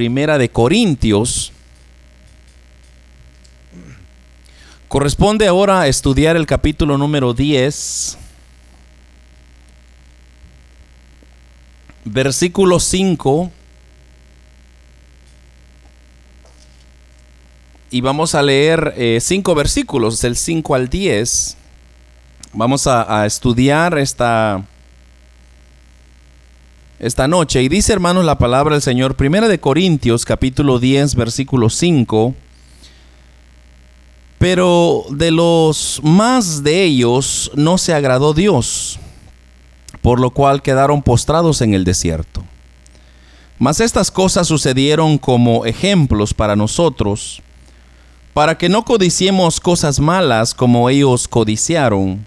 Primera de Corintios. Corresponde ahora estudiar el capítulo número 10, versículo 5. Y vamos a leer eh, cinco versículos, del 5 al 10. Vamos a, a estudiar esta, esta noche. Y dice, hermanos, la palabra del Señor, Primera de Corintios, capítulo 10, versículo 5. Pero de los más de ellos no se agradó Dios, por lo cual quedaron postrados en el desierto. Mas estas cosas sucedieron como ejemplos para nosotros, para que no codiciemos cosas malas como ellos codiciaron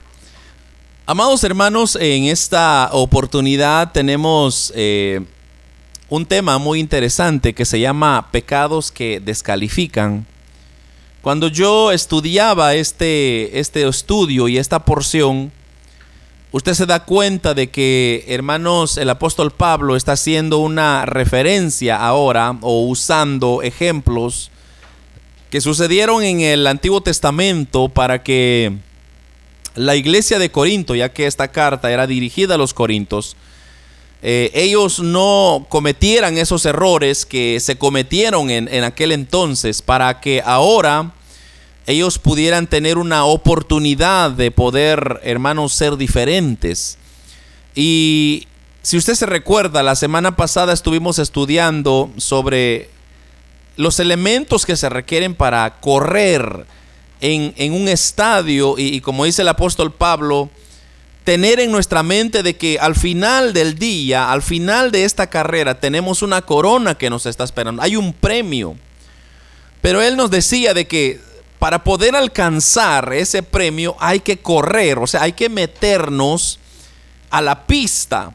Amados hermanos, en esta oportunidad tenemos eh, un tema muy interesante que se llama pecados que descalifican. Cuando yo estudiaba este, este estudio y esta porción, usted se da cuenta de que, hermanos, el apóstol Pablo está haciendo una referencia ahora o usando ejemplos que sucedieron en el Antiguo Testamento para que la iglesia de Corinto, ya que esta carta era dirigida a los corintos, eh, ellos no cometieran esos errores que se cometieron en, en aquel entonces para que ahora ellos pudieran tener una oportunidad de poder, hermanos, ser diferentes. Y si usted se recuerda, la semana pasada estuvimos estudiando sobre los elementos que se requieren para correr en, un estadio y, como dice el apóstol Pablo, tener en nuestra mente de que al final del día, al final de esta carrera, tenemos una corona que nos está esperando, hay un premio. Pero él nos decía de que para poder alcanzar ese premio hay que correr, o sea, hay que meternos a la pista,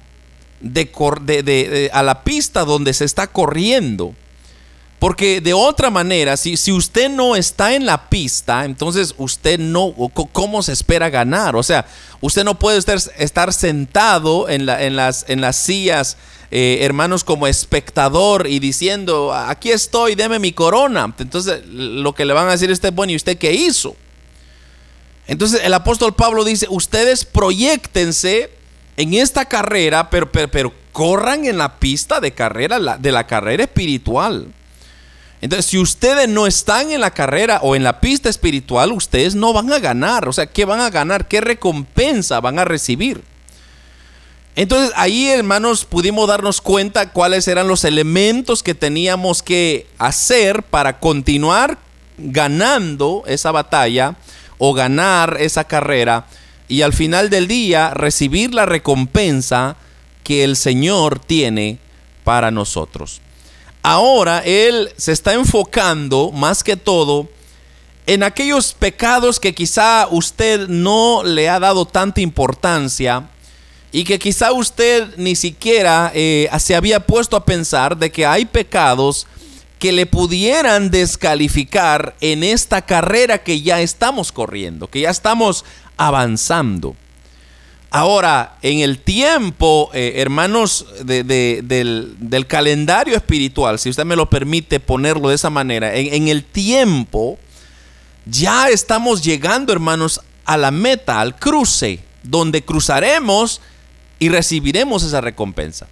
de, a la pista donde se está corriendo. Porque de otra manera, si, si usted no está en la pista, entonces usted no, ¿cómo se espera ganar? O sea, usted no puede estar, estar sentado en, la, en, las, en las sillas, eh, hermanos, como espectador y diciendo, aquí estoy, deme mi corona. Entonces, lo que le van a decir es, bueno, ¿y usted qué hizo? Entonces, el apóstol Pablo dice, ustedes proyectense en esta carrera, pero, pero, pero corran en la pista de carrera, de la carrera espiritual. Entonces, si ustedes no están en la carrera o en la pista espiritual, ustedes no van a ganar. O sea, ¿qué van a ganar? ¿Qué recompensa van a recibir? Entonces, ahí, hermanos, pudimos darnos cuenta cuáles eran los elementos que teníamos que hacer para continuar ganando esa batalla o ganar esa carrera y al final del día recibir la recompensa que el Señor tiene para nosotros ahora él se está enfocando más que todo en aquellos pecados que quizá usted no le ha dado tanta importancia y que quizá usted ni siquiera eh, se había puesto a pensar de que hay pecados que le pudieran descalificar en esta carrera que ya estamos corriendo, que ya estamos avanzando. Ahora, en el tiempo, eh, hermanos, del, calendario espiritual, si usted me lo permite ponerlo de esa manera, en, el tiempo, ya estamos llegando, hermanos, a la meta, al cruce, donde cruzaremos y recibiremos esa recompensa.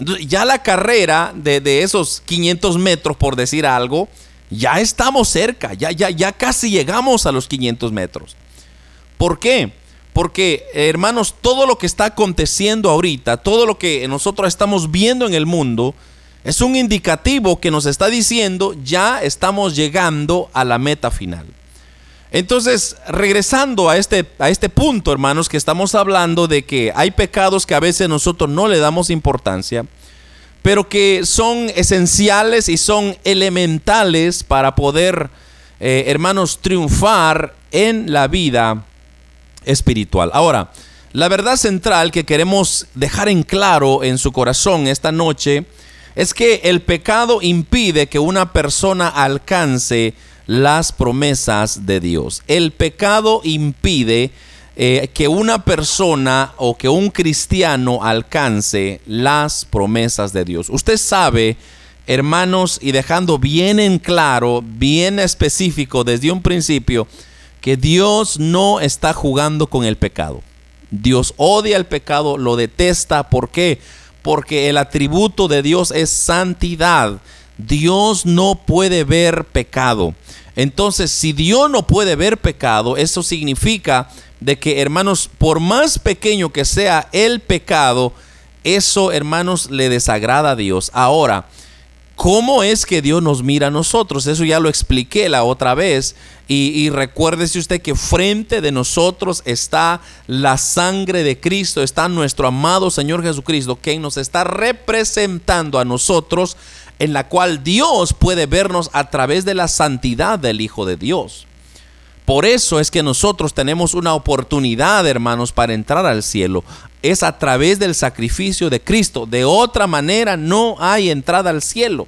Entonces, ya la carrera de, de, esos 500 metros, por decir algo, ya estamos cerca, ya, ya, ya casi llegamos a los 500 metros. ¿Por qué? Porque, hermanos, todo lo que está aconteciendo ahorita, todo lo que nosotros estamos viendo en el mundo, es un indicativo que nos está diciendo ya estamos llegando a la meta final. Entonces, regresando a este, a este punto, hermanos, que estamos hablando de que hay pecados que a veces nosotros no le damos importancia, pero que son esenciales y son elementales para poder, eh, hermanos, triunfar en la vida espiritual. Ahora, la verdad central que queremos dejar en claro en su corazón esta noche es que el pecado impide que una persona alcance las promesas de Dios. El pecado impide eh, que una persona o que un cristiano alcance las promesas de Dios. Usted sabe, hermanos, y dejando bien en claro, bien específico desde un principio, que Dios no está jugando con el pecado. Dios odia el pecado, lo detesta. ¿Por qué? Porque el atributo de Dios es santidad. Dios no puede ver pecado. Entonces, si Dios no puede ver pecado, eso significa de que, hermanos, por más pequeño que sea el pecado, eso, hermanos, le desagrada a Dios. Ahora, ¿Cómo es que Dios nos mira a nosotros? Eso ya lo expliqué la otra vez. Y, recuérdese usted que frente de nosotros está la sangre de Cristo, está nuestro amado Señor Jesucristo, quien nos está representando a nosotros, en la cual Dios puede vernos a través de la santidad del Hijo de Dios. Por eso es que nosotros tenemos una oportunidad, hermanos, para entrar al cielo. Es a través del sacrificio de Cristo. De otra manera no hay entrada al cielo.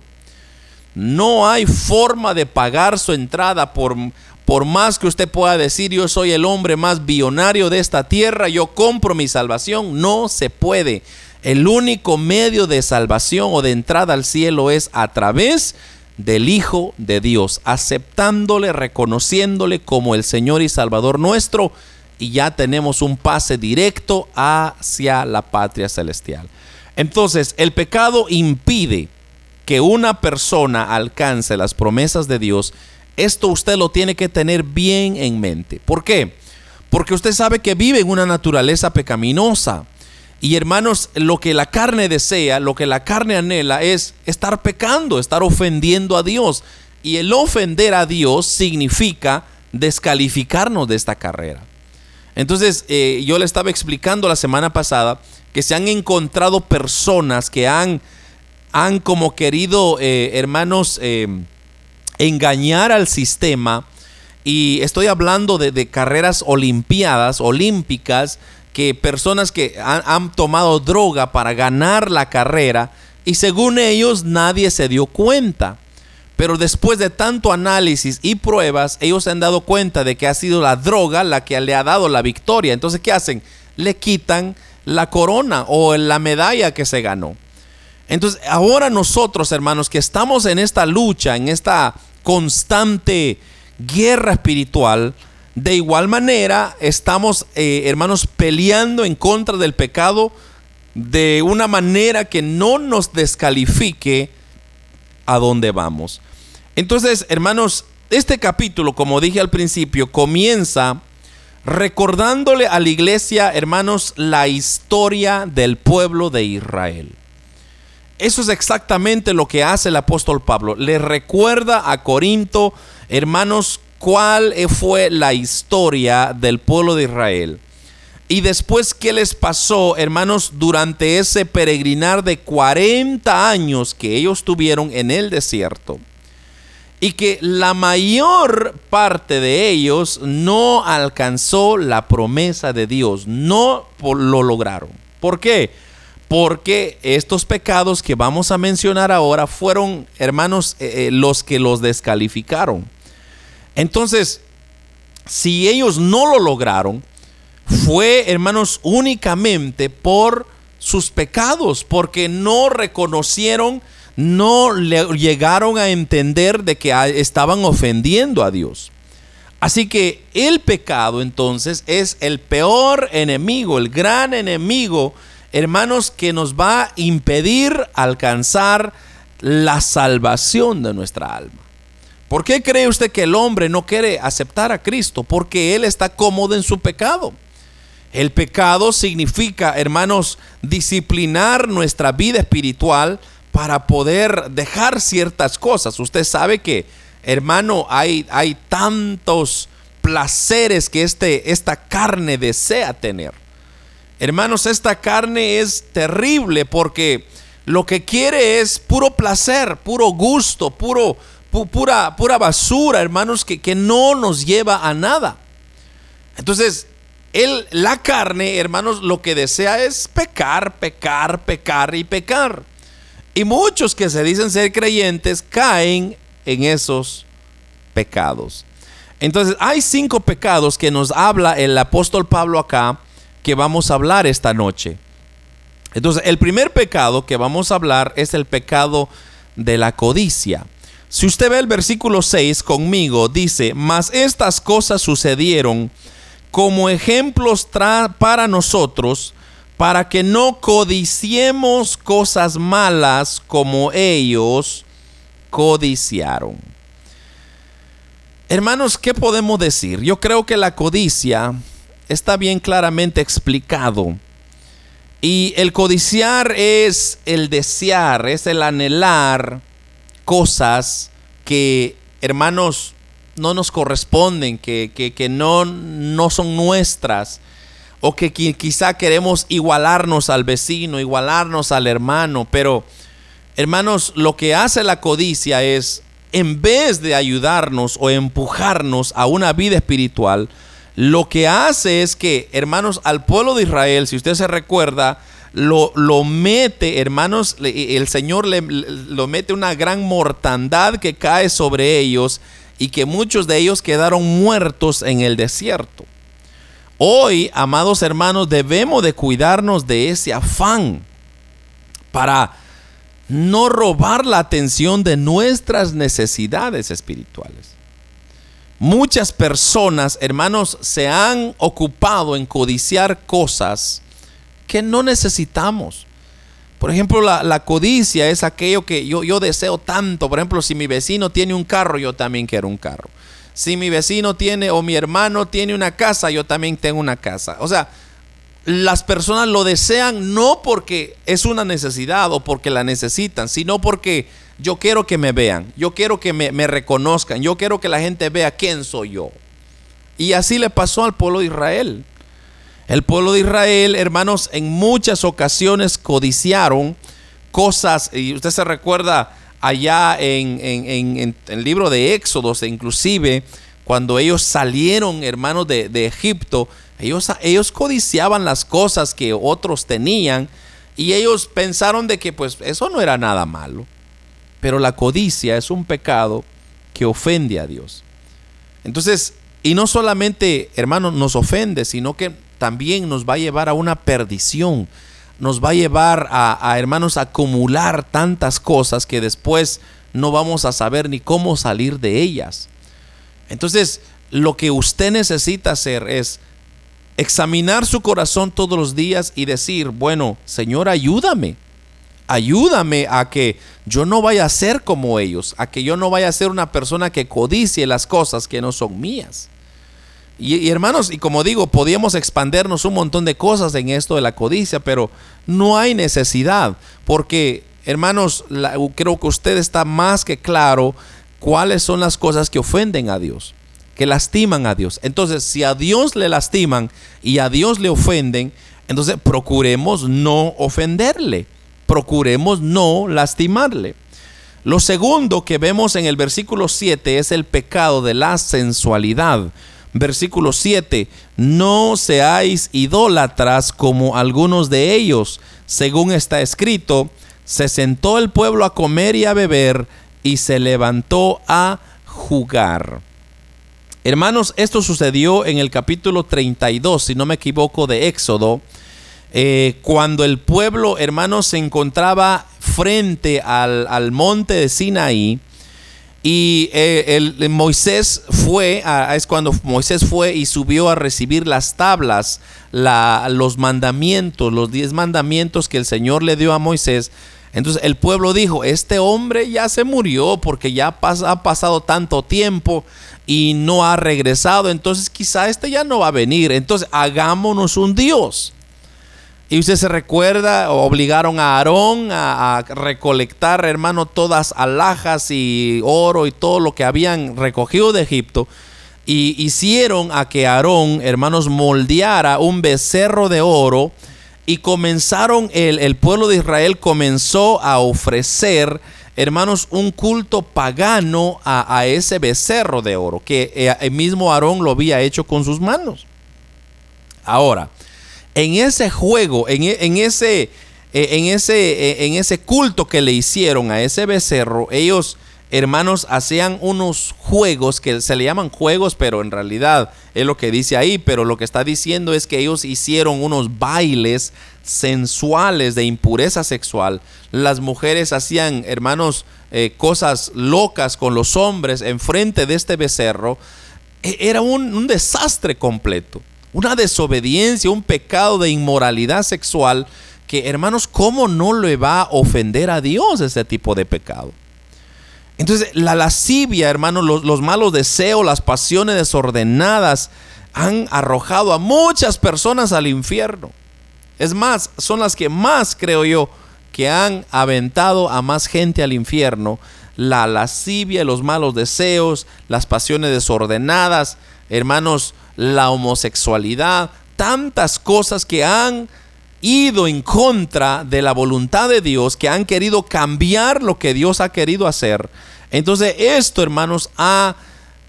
No hay forma de pagar su entrada por, por más que usted pueda decir yo soy el hombre más billonario de esta tierra, yo compro mi salvación. No se puede. El único medio de salvación o de entrada al cielo es a través de del Hijo de Dios, aceptándole, reconociéndole como el Señor y Salvador nuestro, y ya tenemos un pase directo hacia la patria celestial. Entonces, el pecado impide que una persona alcance las promesas de Dios. Esto usted lo tiene que tener bien en mente. ¿Por qué? Porque usted sabe que vive en una naturaleza pecaminosa. Y hermanos, lo que la carne desea, lo que la carne anhela es estar pecando, estar ofendiendo a Dios. Y el ofender a Dios significa descalificarnos de esta carrera. Entonces, eh, yo le estaba explicando la semana pasada que se han encontrado personas que han, han como querido, eh, hermanos, eh, engañar al sistema. Y estoy hablando de, carreras olimpiadas, olímpicas, que personas que han, tomado droga para ganar la carrera y según ellos nadie se dio cuenta. Pero después de tanto análisis y pruebas, ellos se han dado cuenta de que ha sido la droga la que le ha dado la victoria. Entonces, ¿qué hacen? Le quitan la corona o la medalla que se ganó. Entonces, ahora nosotros, hermanos, que estamos en esta lucha, en esta constante guerra espiritual, de igual manera, estamos, eh, hermanos, peleando en contra del pecado de una manera que no nos descalifique a dónde vamos. Entonces, hermanos, este capítulo, como dije al principio, comienza recordándole a la iglesia, hermanos, la historia del pueblo de Israel. Eso es exactamente lo que hace el apóstol Pablo. Le recuerda a Corinto, hermanos, cuál fue la historia del pueblo de Israel. Y después, ¿qué les pasó, hermanos, durante ese peregrinar de 40 años que ellos tuvieron en el desierto? Y que la mayor parte de ellos no alcanzó la promesa de Dios, no lo lograron. ¿Por qué? Porque estos pecados que vamos a mencionar ahora fueron, hermanos, eh, eh, los que los descalificaron. Entonces, si ellos no lo lograron, fue, hermanos, únicamente por sus pecados, porque no reconocieron, no le llegaron a entender de que estaban ofendiendo a Dios. Así que el pecado entonces es el peor enemigo, el gran enemigo, hermanos, que nos va a impedir alcanzar la salvación de nuestra alma. ¿Por qué cree usted que el hombre no quiere aceptar a Cristo? Porque él está cómodo en su pecado. El pecado significa, hermanos, disciplinar nuestra vida espiritual para poder dejar ciertas cosas. Usted sabe que, hermano, hay, hay tantos placeres que este, esta carne desea tener. Hermanos, esta carne es terrible porque lo que quiere es puro placer, puro gusto, puro, pura, pura basura, hermanos, que, que no nos lleva a nada. Entonces, la carne, hermanos, lo que desea es pecar, pecar, pecar y pecar. Y muchos que se dicen ser creyentes caen en esos pecados. Entonces, hay cinco pecados que nos habla el apóstol Pablo acá que vamos a hablar esta noche. Entonces, el primer pecado que vamos a hablar es el pecado de la codicia. Si usted ve el versículo 6 conmigo, dice, mas estas cosas sucedieron como ejemplos para nosotros, para que no codiciemos cosas malas como ellos codiciaron. Hermanos, ¿qué podemos decir? Yo creo que la codicia está bien claramente explicado y el codiciar es el desear, es el anhelar cosas que, hermanos, no nos corresponden, que, que, no, no son nuestras, o que quizá queremos igualarnos al vecino, igualarnos al hermano, pero, hermanos, lo que hace la codicia es, en vez de ayudarnos o empujarnos a una vida espiritual, lo que hace es que, hermanos, al pueblo de Israel, si usted se recuerda, lo, lo mete, hermanos, el Señor le, lo mete una gran mortandad que cae sobre ellos y que muchos de ellos quedaron muertos en el desierto. Hoy, amados hermanos, debemos de cuidarnos de ese afán para no robar la atención de nuestras necesidades espirituales. Muchas personas, hermanos, se han ocupado en codiciar cosas que no necesitamos. Por ejemplo, la, codicia es aquello que yo, deseo tanto. Por ejemplo, si mi vecino tiene un carro, yo también quiero un carro. Si mi vecino tiene o mi hermano tiene una casa, yo también tengo una casa. O sea, las personas lo desean no porque es una necesidad o porque la necesitan, sino porque yo quiero que me vean, yo quiero que me, reconozcan, yo quiero que la gente vea quién soy yo. Y así le pasó al pueblo de Israel. El pueblo de Israel, hermanos, en muchas ocasiones codiciaron cosas, y usted se recuerda allá en, el libro de Éxodos, inclusive cuando ellos salieron, hermanos, de, de Egipto, ellos, ellos codiciaban las cosas que otros tenían y ellos pensaron de que pues eso no era nada malo. Pero la codicia es un pecado que ofende a Dios. Entonces, y no solamente, hermanos, nos ofende, sino que también nos va a llevar a una perdición. Nos va a llevar a, a hermanos, a acumular tantas cosas que después no vamos a saber ni cómo salir de ellas. Entonces, lo que usted necesita hacer es examinar su corazón todos los días y decir, bueno, Señor, ayúdame. Ayúdame a que yo no vaya a ser como ellos, a que yo no vaya a ser una persona que codicie las cosas que no son mías. Y, hermanos, y como digo, podíamos expandernos un montón de cosas en esto de la codicia, pero no hay necesidad, porque hermanos, creo que usted está más que claro cuáles son las cosas que ofenden a Dios, que lastiman a Dios. Entonces, si a Dios le lastiman y a Dios le ofenden, entonces procuremos no ofenderle procuremos no lastimarle. Lo segundo que vemos en el versículo 7 es el pecado de la sensualidad. Versículo 7, no seáis idólatras como algunos de ellos. Según está escrito, se sentó el pueblo a comer y a beber y se levantó a jugar. Hermanos, esto sucedió en el capítulo 32, si no me equivoco, de Éxodo. Eh, cuando el pueblo, hermanos, se encontraba frente al, monte de Sinaí, y eh, el, Moisés fue, es cuando Moisés fue y subió a recibir las tablas, los mandamientos, los diez mandamientos que el Señor le dio a Moisés. Entonces el pueblo dijo, este hombre ya se murió porque ya ha pasado tanto tiempo y no ha regresado, entonces quizá este ya no va a venir. Entonces hagámonos un Dios y usted se recuerda, obligaron a Aarón a, recolectar, hermano, todas alhajas y oro y todo lo que habían recogido de Egipto. Y hicieron a que Aarón, hermanos, moldeara un becerro de oro y comenzaron, el, el pueblo de Israel comenzó a ofrecer hermanos, un culto pagano a, ese becerro de oro que eh, el mismo Aarón lo había hecho con sus manos. Ahora, en ese juego, en, e, ese, en, ese, eh, en ese culto que le hicieron a ese becerro, ellos hermanos, hacían unos juegos que se le llaman juegos, pero en realidad es lo que dice ahí, pero lo que está diciendo es que ellos hicieron unos bailes sensuales de impureza sexual. Las mujeres hacían, hermanos, eh, cosas locas con los hombres enfrente de este becerro. E, era un desastre completo, una desobediencia, un pecado de inmoralidad sexual que, hermanos, ¿cómo no le va a ofender a Dios ese tipo de pecado? Entonces, la lascivia, hermanos, los, malos deseos, las pasiones desordenadas han arrojado a muchas personas al infierno. Es más, son las que más, creo yo, que han aventado a más gente al infierno. La lascivia, los malos deseos, las pasiones desordenadas, hermanos, la homosexualidad, tantas cosas que han ido en contra de la voluntad de Dios, que han querido cambiar lo que Dios ha querido hacer. Entonces esto, hermanos, ha,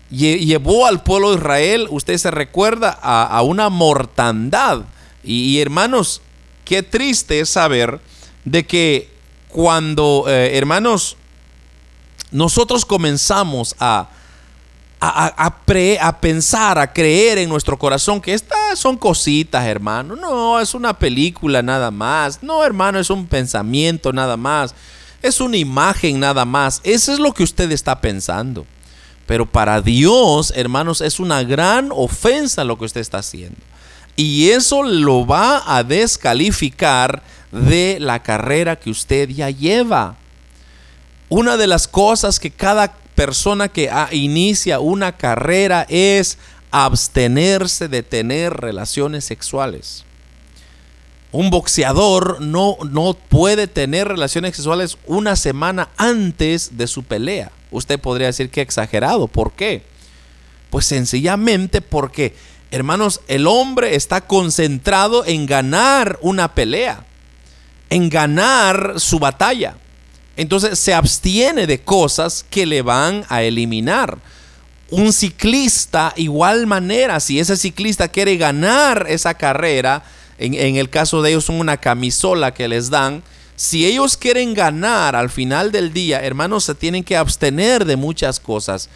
llevó al pueblo de Israel, usted se recuerda, a, una mortandad. Y, hermanos, qué triste es saber de que cuando, eh, hermanos, nosotros comenzamos a a, pensar, a creer en nuestro corazón que estas son cositas, hermano. No, es una película nada más. No, hermano, es un pensamiento nada más. Es una imagen nada más. Eso es lo que usted está pensando. Pero para Dios, hermanos, es una gran ofensa lo que usted está haciendo. Y eso lo va a descalificar de la carrera que usted ya lleva. Una de las cosas que cada persona que inicia una carrera es abstenerse de tener relaciones sexuales. Un boxeador no, no puede tener relaciones sexuales una semana antes de su pelea. Usted podría decir que exagerado. ¿Por qué? Pues sencillamente porque, hermanos, el hombre está concentrado en ganar una pelea, en ganar su batalla. Entonces se abstiene de cosas que le van a eliminar. Un ciclista, igual manera, si ese ciclista quiere ganar esa carrera, en, el caso de ellos son una camisola que les dan, si ellos quieren ganar al final del día, hermanos, se tienen que abstener de muchas cosas.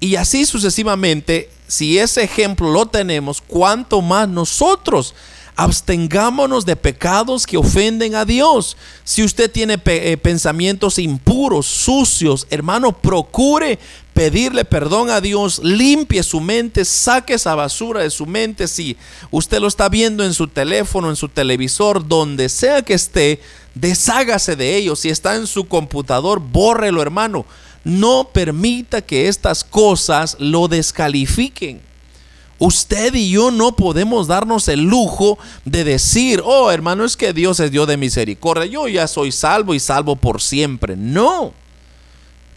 Y así sucesivamente, si ese ejemplo lo tenemos, ¿cuánto más nosotros abstengámonos de pecados que ofenden a Dios. Si usted tiene eh, pensamientos impuros, sucios, hermano, procure pedirle perdón a Dios, limpie su mente, saque esa basura de su mente. Si usted lo está viendo en su teléfono, en su televisor, donde sea que esté, deshágase de ellos. Si está en su computador, bórrelo, hermano. No permita que estas cosas lo descalifiquen. Usted y yo no podemos darnos el lujo de decir, oh hermano, es que Dios es Dios de misericordia, yo ya soy salvo y salvo por siempre. No.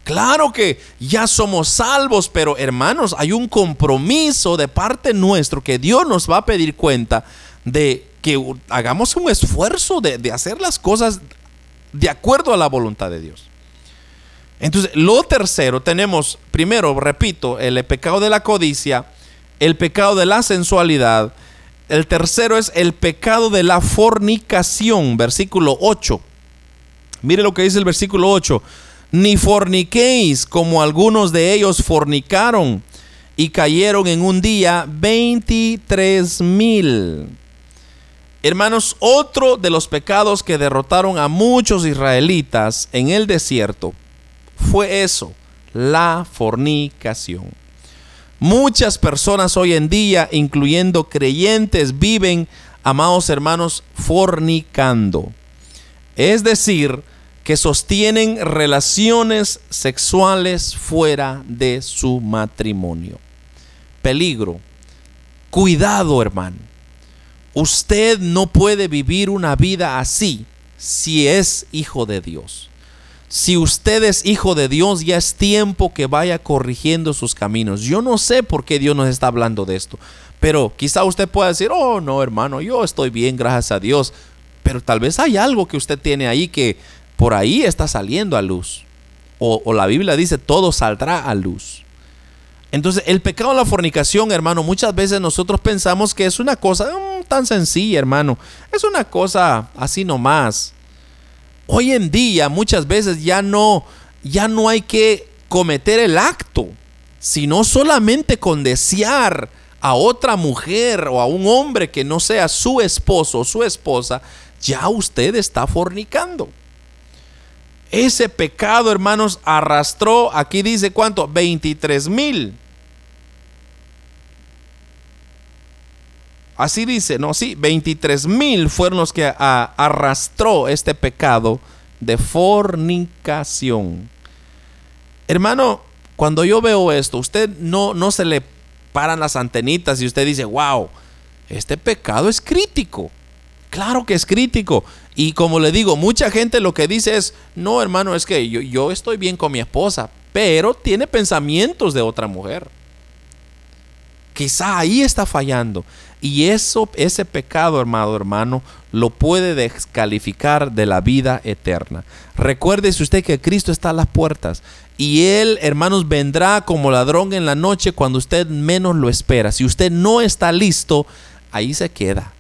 Claro que ya somos salvos, pero hermanos, hay un compromiso de parte nuestro que Dios nos va a pedir cuenta de que hagamos un esfuerzo de, de hacer las cosas de acuerdo a la voluntad de Dios. Entonces, lo tercero, tenemos, primero, repito, el pecado de la codicia, el pecado de la sensualidad. El tercero es el pecado de la fornicación, versículo 8. Mire lo que dice el versículo 8. Ni forniquéis como algunos de ellos fornicaron y cayeron en un día 23 mil. Hermanos, otro de los pecados que derrotaron a muchos israelitas en el desierto fue eso, la fornicación. Muchas personas hoy en día, incluyendo creyentes, viven, amados hermanos, fornicando. Es decir, que sostienen relaciones sexuales fuera de su matrimonio. Peligro. Cuidado, hermano. Usted no puede vivir una vida así si es hijo de Dios. Si usted es hijo de Dios, ya es tiempo que vaya corrigiendo sus caminos. Yo no sé por qué Dios nos está hablando de esto, pero quizá usted pueda decir, oh no hermano, yo estoy bien, gracias a Dios. Pero tal vez hay algo que usted tiene ahí que por ahí está saliendo a luz. O, la Biblia dice, todo saldrá a luz. Entonces, el pecado de la fornicación, hermano, muchas veces nosotros pensamos que es una cosa mm, tan sencilla, hermano. Es una cosa así nomás. Hoy en día, muchas veces ya no, ya no hay que cometer el acto, sino solamente con desear a otra mujer o a un hombre que no sea su esposo o su esposa, ya usted está fornicando. Ese pecado, hermanos, arrastró, aquí dice cuánto, 23 mil. Así dice, no, sí, 23 mil fueron los que arrastró este pecado de fornicación. Hermano, cuando yo veo esto, usted no, no se le paran las antenitas y usted dice, wow, este pecado es crítico. Claro que es crítico. Y como le digo, mucha gente lo que dice es, no hermano, es que yo, yo estoy bien con mi esposa, pero tiene pensamientos de otra mujer. Quizá ahí está fallando. Y eso, ese pecado, hermano, hermano, lo puede descalificar de la vida eterna. Recuérdese usted que Cristo está a las puertas. Y Él, hermanos, vendrá como ladrón en la noche cuando usted menos lo espera. Si usted no está listo, ahí se queda.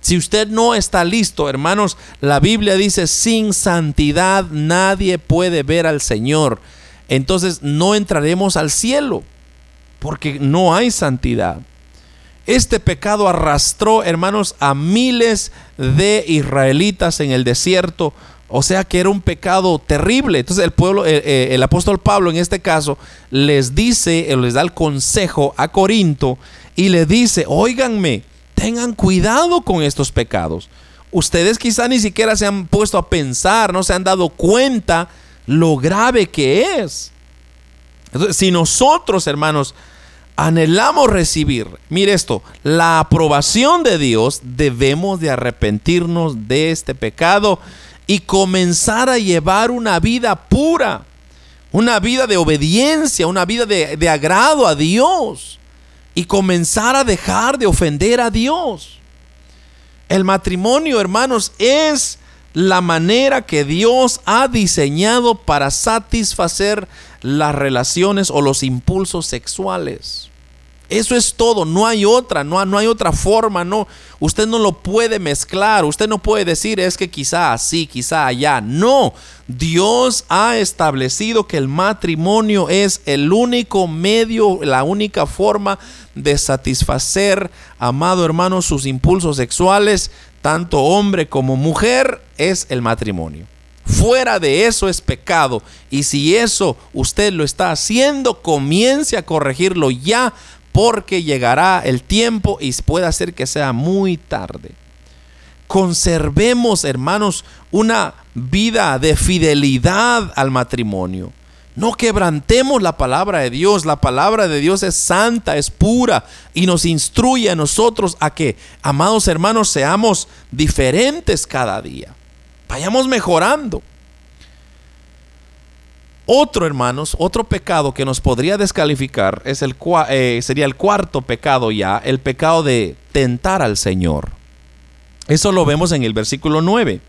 Si usted no está listo, hermanos, la Biblia dice, sin santidad nadie puede ver al Señor. Entonces no entraremos al cielo, porque no hay santidad. Este pecado arrastró, hermanos, a miles de israelitas en el desierto. O sea que era un pecado terrible. Entonces el pueblo, el, eh, apóstol Pablo en este caso les dice, les da el consejo a Corinto y le dice, óiganme, tengan cuidado con estos pecados. Ustedes quizá ni siquiera se han puesto a pensar, no se han dado cuenta lo grave que es. Entonces, si nosotros, hermanos, anhelamos recibir, mire esto, la aprobación de Dios, debemos de arrepentirnos de este pecado y comenzar a llevar una vida pura, una vida de obediencia, una vida de, de agrado a Dios y comenzar a dejar de ofender a Dios. El matrimonio, hermanos, es la manera que Dios ha diseñado para satisfacer las relaciones o los impulsos sexuales. Eso es todo, no hay otra, no, no, hay otra forma, no. Usted no lo puede mezclar, usted no puede decir es que quizá así, quizá allá. No, Dios ha establecido que el matrimonio es el único medio, la única forma de satisfacer, amado hermano, sus impulsos sexuales, tanto hombre como mujer, es el matrimonio. Fuera de eso es pecado. Y si eso usted lo está haciendo, comience a corregirlo ya porque llegará el tiempo y puede ser que sea muy tarde. Conservemos, hermanos, una vida de fidelidad al matrimonio. No quebrantemos la palabra de Dios. La palabra de Dios es santa, es pura y nos instruye a nosotros a que, amados hermanos, seamos diferentes cada día. Vayamos mejorando. Otro, hermanos, otro pecado que nos podría descalificar es el, eh, sería el cuarto pecado ya, el pecado de tentar al Señor. Eso lo vemos en el versículo 9.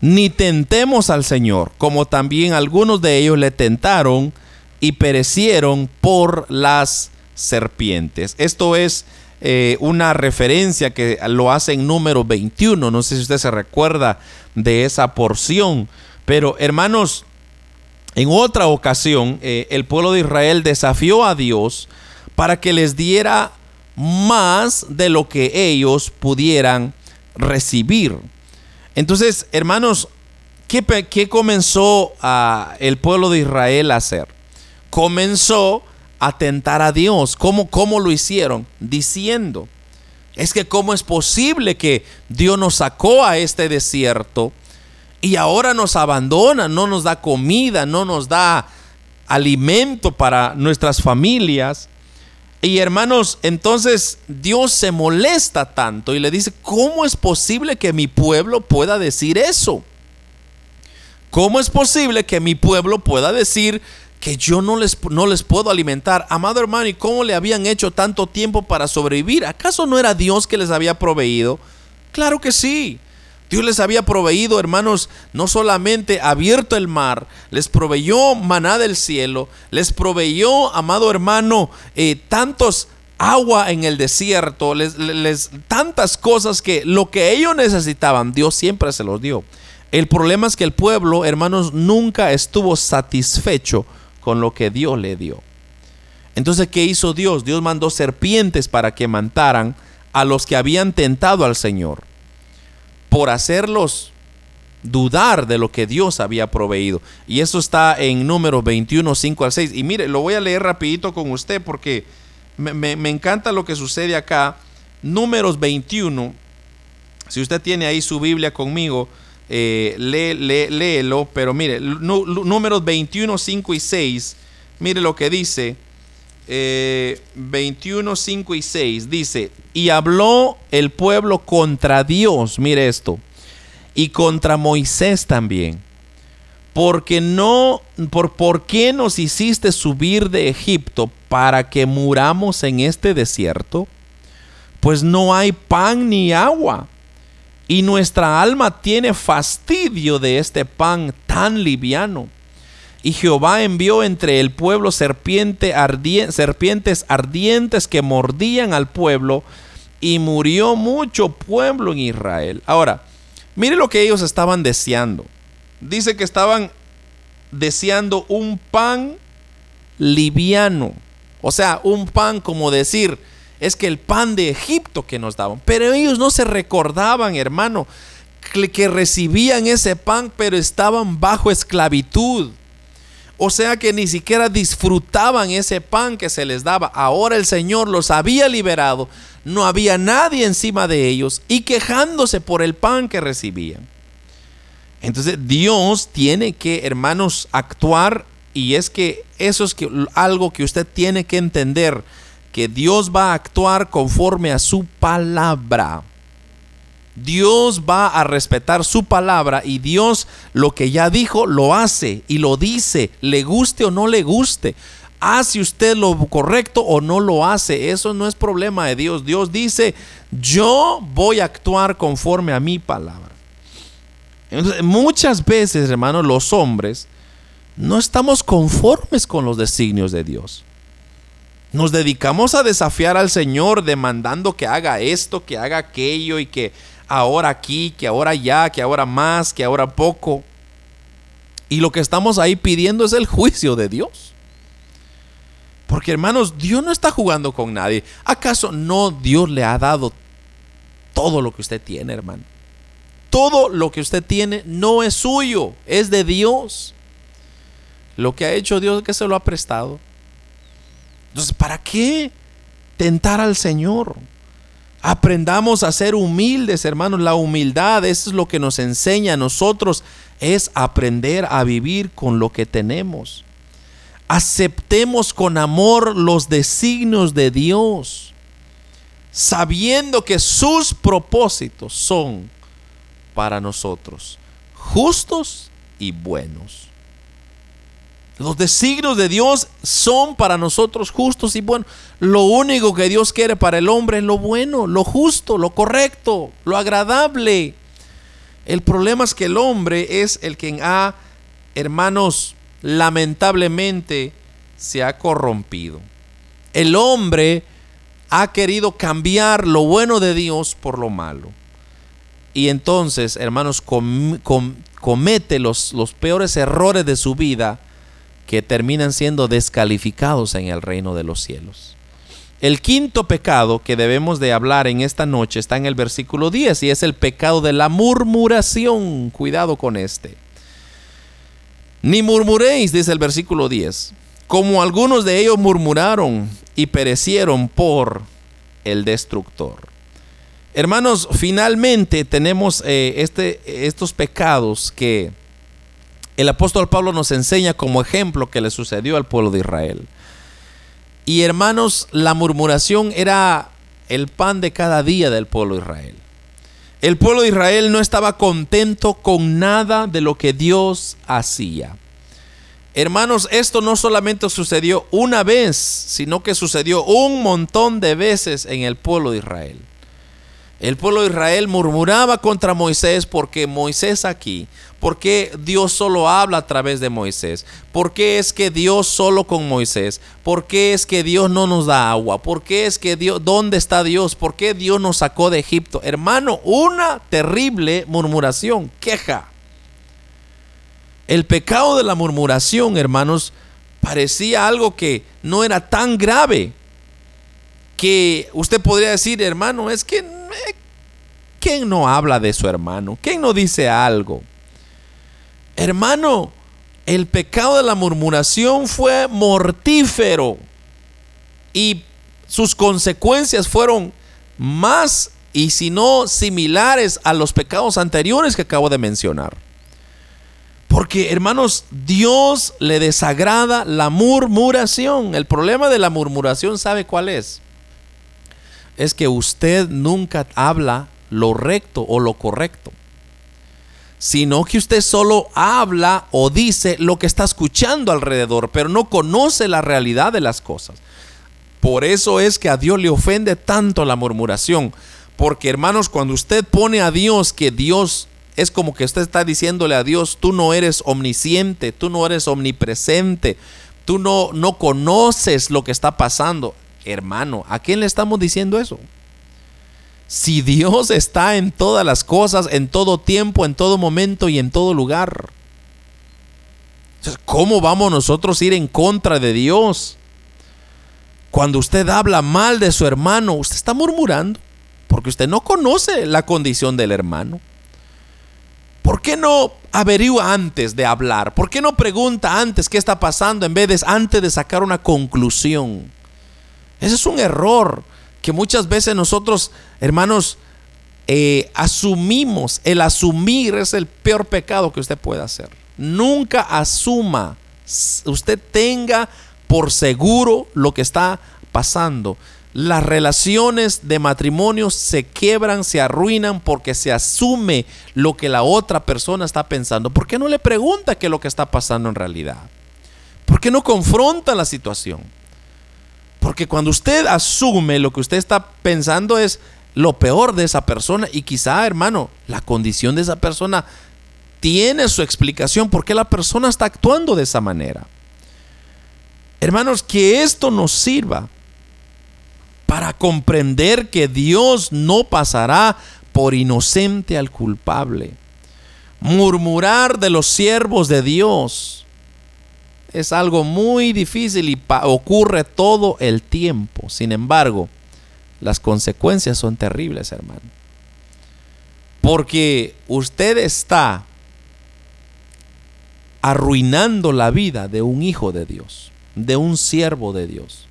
Ni tentemos al Señor, como también algunos de ellos le tentaron y perecieron por las serpientes. Esto es eh, una referencia que lo hace en número 21. No sé si usted se recuerda de esa porción. Pero hermanos, en otra ocasión, eh, el pueblo de Israel desafió a Dios para que les diera más de lo que ellos pudieran recibir. Entonces, hermanos, ¿qué, comenzó ah, el pueblo de Israel a hacer? Comenzó a tentar a Dios. ¿Cómo, ¿Cómo lo hicieron? Diciendo, es que cómo es posible que Dios nos sacó a este desierto y ahora nos abandona, no nos da comida, no nos da alimento para nuestras familias. Y hermanos, entonces Dios se molesta tanto y le dice, ¿cómo es posible que mi pueblo pueda decir eso? ¿Cómo es posible que mi pueblo pueda decir que yo no les, no les puedo alimentar? Amado hermano, ¿y cómo le habían hecho tanto tiempo para sobrevivir? ¿Acaso no era Dios que les había proveído? Claro que sí. Dios les había proveído, hermanos, no solamente abierto el mar, les proveyó maná del cielo, les proveyó, amado hermano, eh, tantos agua en el desierto, les, tantas cosas que lo que ellos necesitaban, Dios siempre se los dio. El problema es que el pueblo, hermanos, nunca estuvo satisfecho con lo que Dios le dio. Entonces, ¿qué hizo Dios? Dios mandó serpientes para que mataran a los que habían tentado al Señor por hacerlos dudar de lo que Dios había proveído. Y eso está en número 21, 5 al 6. Y mire, lo voy a leer rapidito con usted porque me, encanta lo que sucede acá. Números 21. Si usted tiene ahí su Biblia conmigo, eh, léelo. Pero mire, números 21, 5 y 6. Mire lo que dice. 21, eh, 5 y 6 dice, y habló el pueblo contra Dios, mire esto, y contra Moisés también, porque no, por, ¿por qué nos hiciste subir de Egipto para que muramos en este desierto? Pues no hay pan ni agua, y nuestra alma tiene fastidio de este pan tan liviano y Jehová envió entre el pueblo serpiente serpientes ardientes que mordían al pueblo y murió mucho pueblo en Israel. Ahora, mire lo que ellos estaban deseando. Dice que estaban deseando un pan liviano. O sea, un pan como decir, es que el pan de Egipto que nos daban. Pero ellos no se recordaban, hermano, que recibían ese pan, pero estaban bajo esclavitud. O sea que ni siquiera disfrutaban ese pan que se les daba. Ahora el Señor los había liberado. No había nadie encima de ellos y quejándose por el pan que recibían. Entonces Dios tiene que, hermanos, actuar y es que eso es algo que usted tiene que entender, que Dios va a actuar conforme a su palabra. Dios va a respetar su palabra y Dios lo que ya dijo lo hace y lo dice, le guste o no le guste. Hace usted lo correcto o no lo hace. Eso no es problema de Dios. Dios dice, yo voy a actuar conforme a mi palabra. muchas veces, hermanos, los hombres no estamos conformes con los designios de Dios. Nos dedicamos a desafiar al Señor demandando que haga esto, que haga aquello y que ahora aquí, que ahora ya, que ahora más, que ahora poco. Y lo que estamos ahí pidiendo es el juicio de Dios. Porque hermanos, Dios no está jugando con nadie. ¿Acaso no Dios le ha dado todo lo que usted tiene, hermano? Todo lo que usted tiene no es suyo, es de Dios. Lo que ha hecho Dios es que se lo ha prestado. Entonces, ¿para qué tentar al Señor? Aprendamos a ser humildes, hermanos. La humildad, eso es lo que nos enseña a nosotros, es aprender a vivir con lo que tenemos. Aceptemos con amor los designios de Dios, sabiendo que sus propósitos son para nosotros justos y buenos. Los designios de Dios son para nosotros justos y buenos. Lo único que Dios quiere para el hombre es lo bueno, lo justo, lo correcto, lo agradable. El problema es que el hombre es el que ha, hermanos, lamentablemente se ha corrompido. El hombre ha querido cambiar lo bueno de Dios por lo malo. Y entonces, hermanos, comete los peores errores de su vida que terminan siendo descalificados en el reino de los cielos. El quinto pecado que debemos de hablar en esta noche está en el versículo 10 y es el pecado de la murmuración. Cuidado con este. Ni murmuréis, dice el versículo 10, como algunos de ellos murmuraron y perecieron por el destructor. Hermanos, finalmente tenemos eh, este, estos pecados que el apóstol Pablo nos enseña como ejemplo que le sucedió al pueblo de Israel. Y hermanos, la murmuración era el pan de cada día del pueblo de Israel. El pueblo de Israel no estaba contento con nada de lo que Dios hacía. Hermanos, esto no solamente sucedió una vez, sino que sucedió un montón de veces en el pueblo de Israel. El pueblo de Israel murmuraba contra Moisés porque Moisés aquí, porque Dios solo habla a través de Moisés, por qué es que Dios solo con Moisés, por qué es que Dios no nos da agua, por qué es que Dios, ¿dónde está Dios? ¿Por qué Dios nos sacó de Egipto? Hermano, una terrible murmuración, queja. El pecado de la murmuración, hermanos, parecía algo que no era tan grave que usted podría decir, hermano, es que ¿quién no habla de su hermano? ¿Quién no dice algo? Hermano, el pecado de la murmuración fue mortífero y sus consecuencias fueron más y si no similares a los pecados anteriores que acabo de mencionar. Porque, hermanos, Dios le desagrada la murmuración. El problema de la murmuración, ¿sabe cuál es? Es que usted nunca habla lo recto o lo correcto, sino que usted solo habla o dice lo que está escuchando alrededor, pero no conoce la realidad de las cosas. Por eso es que a Dios le ofende tanto la murmuración, porque hermanos, cuando usted pone a Dios que Dios es como que usted está diciéndole a Dios, tú no eres omnisciente, tú no eres omnipresente, tú no, no conoces lo que está pasando. Hermano, ¿a quién le estamos diciendo eso? Si Dios está en todas las cosas, en todo tiempo, en todo momento y en todo lugar. ¿Cómo vamos nosotros a ir en contra de Dios? Cuando usted habla mal de su hermano, usted está murmurando porque usted no conoce la condición del hermano. ¿Por qué no averigua antes de hablar? ¿Por qué no pregunta antes qué está pasando en vez de antes de sacar una conclusión? Ese es un error que muchas veces nosotros, hermanos, eh, asumimos. El asumir es el peor pecado que usted puede hacer. Nunca asuma. Usted tenga por seguro lo que está pasando. Las relaciones de matrimonio se quiebran, se arruinan porque se asume lo que la otra persona está pensando. ¿Por qué no le pregunta qué es lo que está pasando en realidad? ¿Por qué no confronta la situación? Porque cuando usted asume lo que usted está pensando es lo peor de esa persona y quizá, hermano, la condición de esa persona tiene su explicación por qué la persona está actuando de esa manera. Hermanos, que esto nos sirva para comprender que Dios no pasará por inocente al culpable. Murmurar de los siervos de Dios es algo muy difícil y ocurre todo el tiempo. Sin embargo, las consecuencias son terribles, hermano. Porque usted está arruinando la vida de un hijo de Dios, de un siervo de Dios.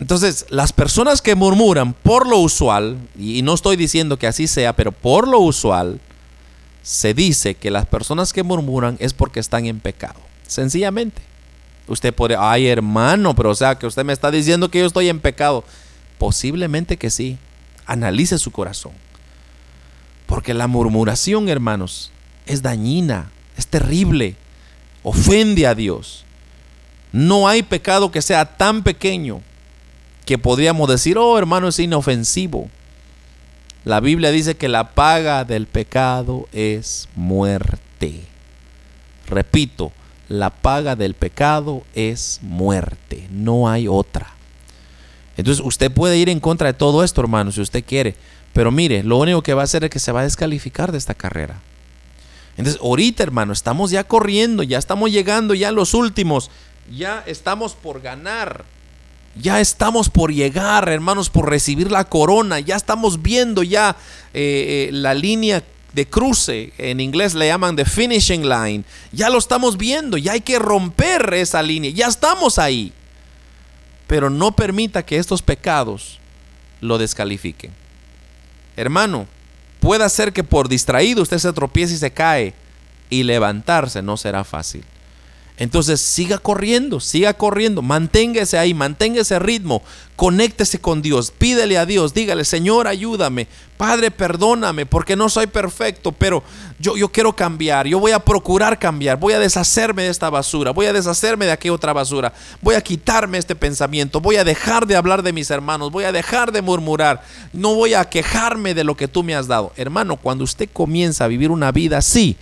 Entonces, las personas que murmuran por lo usual, y no estoy diciendo que así sea, pero por lo usual, se dice que las personas que murmuran es porque están en pecado. Sencillamente. Usted puede, ay hermano, pero o sea, que usted me está diciendo que yo estoy en pecado. Posiblemente que sí. Analice su corazón. Porque la murmuración, hermanos, es dañina, es terrible, ofende a Dios. No hay pecado que sea tan pequeño que podríamos decir, oh hermano, es inofensivo. La Biblia dice que la paga del pecado es muerte. Repito, la paga del pecado es muerte, no hay otra. Entonces usted puede ir en contra de todo esto, hermano, si usted quiere. Pero mire, lo único que va a hacer es que se va a descalificar de esta carrera. Entonces, ahorita, hermano, estamos ya corriendo, ya estamos llegando ya los últimos, ya estamos por ganar, ya estamos por llegar, hermanos, por recibir la corona, ya estamos viendo ya eh, eh, la línea de cruce, en inglés le llaman the finishing line, ya lo estamos viendo, ya hay que romper esa línea, ya estamos ahí. Pero no permita que estos pecados lo descalifiquen. Hermano, puede ser que por distraído usted se tropiece y se cae y levantarse no será fácil. Entonces siga corriendo, siga corriendo, manténgase ahí, mantenga ese ritmo, conéctese con Dios, pídele a Dios, dígale, Señor, ayúdame, Padre, perdóname, porque no soy perfecto, pero yo, yo quiero cambiar, yo voy a procurar cambiar, voy a deshacerme de esta basura, voy a deshacerme de aquella otra basura, voy a quitarme este pensamiento, voy a dejar de hablar de mis hermanos, voy a dejar de murmurar, no voy a quejarme de lo que tú me has dado. Hermano, cuando usted comienza a vivir una vida así,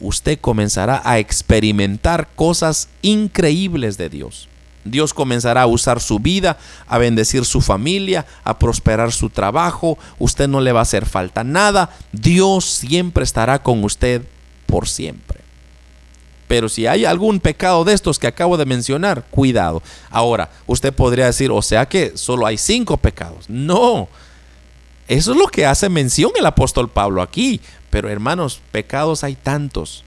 usted comenzará a experimentar cosas increíbles de Dios. Dios comenzará a usar su vida, a bendecir su familia, a prosperar su trabajo. Usted no le va a hacer falta nada. Dios siempre estará con usted por siempre. Pero si hay algún pecado de estos que acabo de mencionar, cuidado. Ahora, usted podría decir, o sea que solo hay cinco pecados. No. Eso es lo que hace mención el apóstol Pablo aquí. Pero hermanos, pecados hay tantos.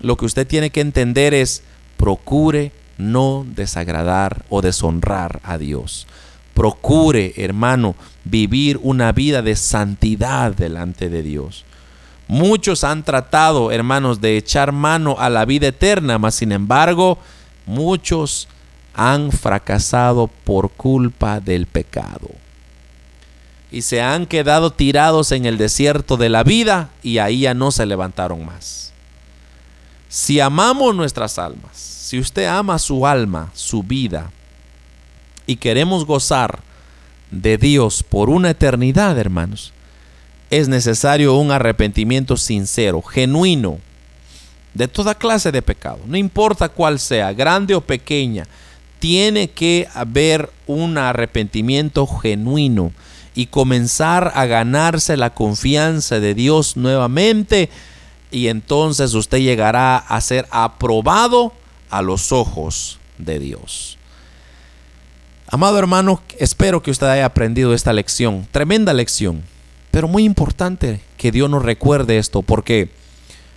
Lo que usted tiene que entender es, procure no desagradar o deshonrar a Dios. Procure, hermano, vivir una vida de santidad delante de Dios. Muchos han tratado, hermanos, de echar mano a la vida eterna, mas sin embargo, muchos han fracasado por culpa del pecado y se han quedado tirados en el desierto de la vida y ahí ya no se levantaron más. Si amamos nuestras almas, si usted ama su alma, su vida, y queremos gozar de Dios por una eternidad, hermanos, es necesario un arrepentimiento sincero, genuino, de toda clase de pecado, no importa cuál sea, grande o pequeña, tiene que haber un arrepentimiento genuino y comenzar a ganarse la confianza de Dios nuevamente y entonces usted llegará a ser aprobado a los ojos de Dios. Amado hermano, espero que usted haya aprendido esta lección, tremenda lección, pero muy importante que Dios nos recuerde esto, porque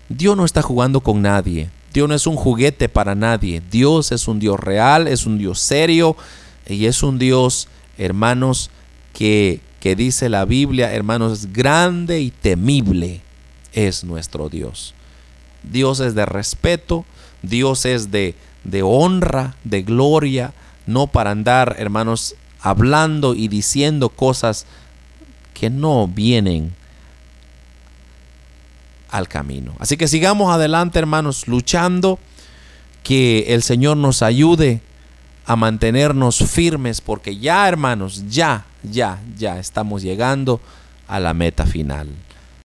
Dios no está jugando con nadie, Dios no es un juguete para nadie, Dios es un Dios real, es un Dios serio y es un Dios, hermanos, que que dice la Biblia, hermanos, grande y temible es nuestro Dios. Dios es de respeto, Dios es de, de honra, de gloria, no para andar, hermanos, hablando y diciendo cosas que no vienen al camino. Así que sigamos adelante, hermanos, luchando, que el Señor nos ayude a mantenernos firmes, porque ya, hermanos, ya ya, ya estamos llegando a la meta final.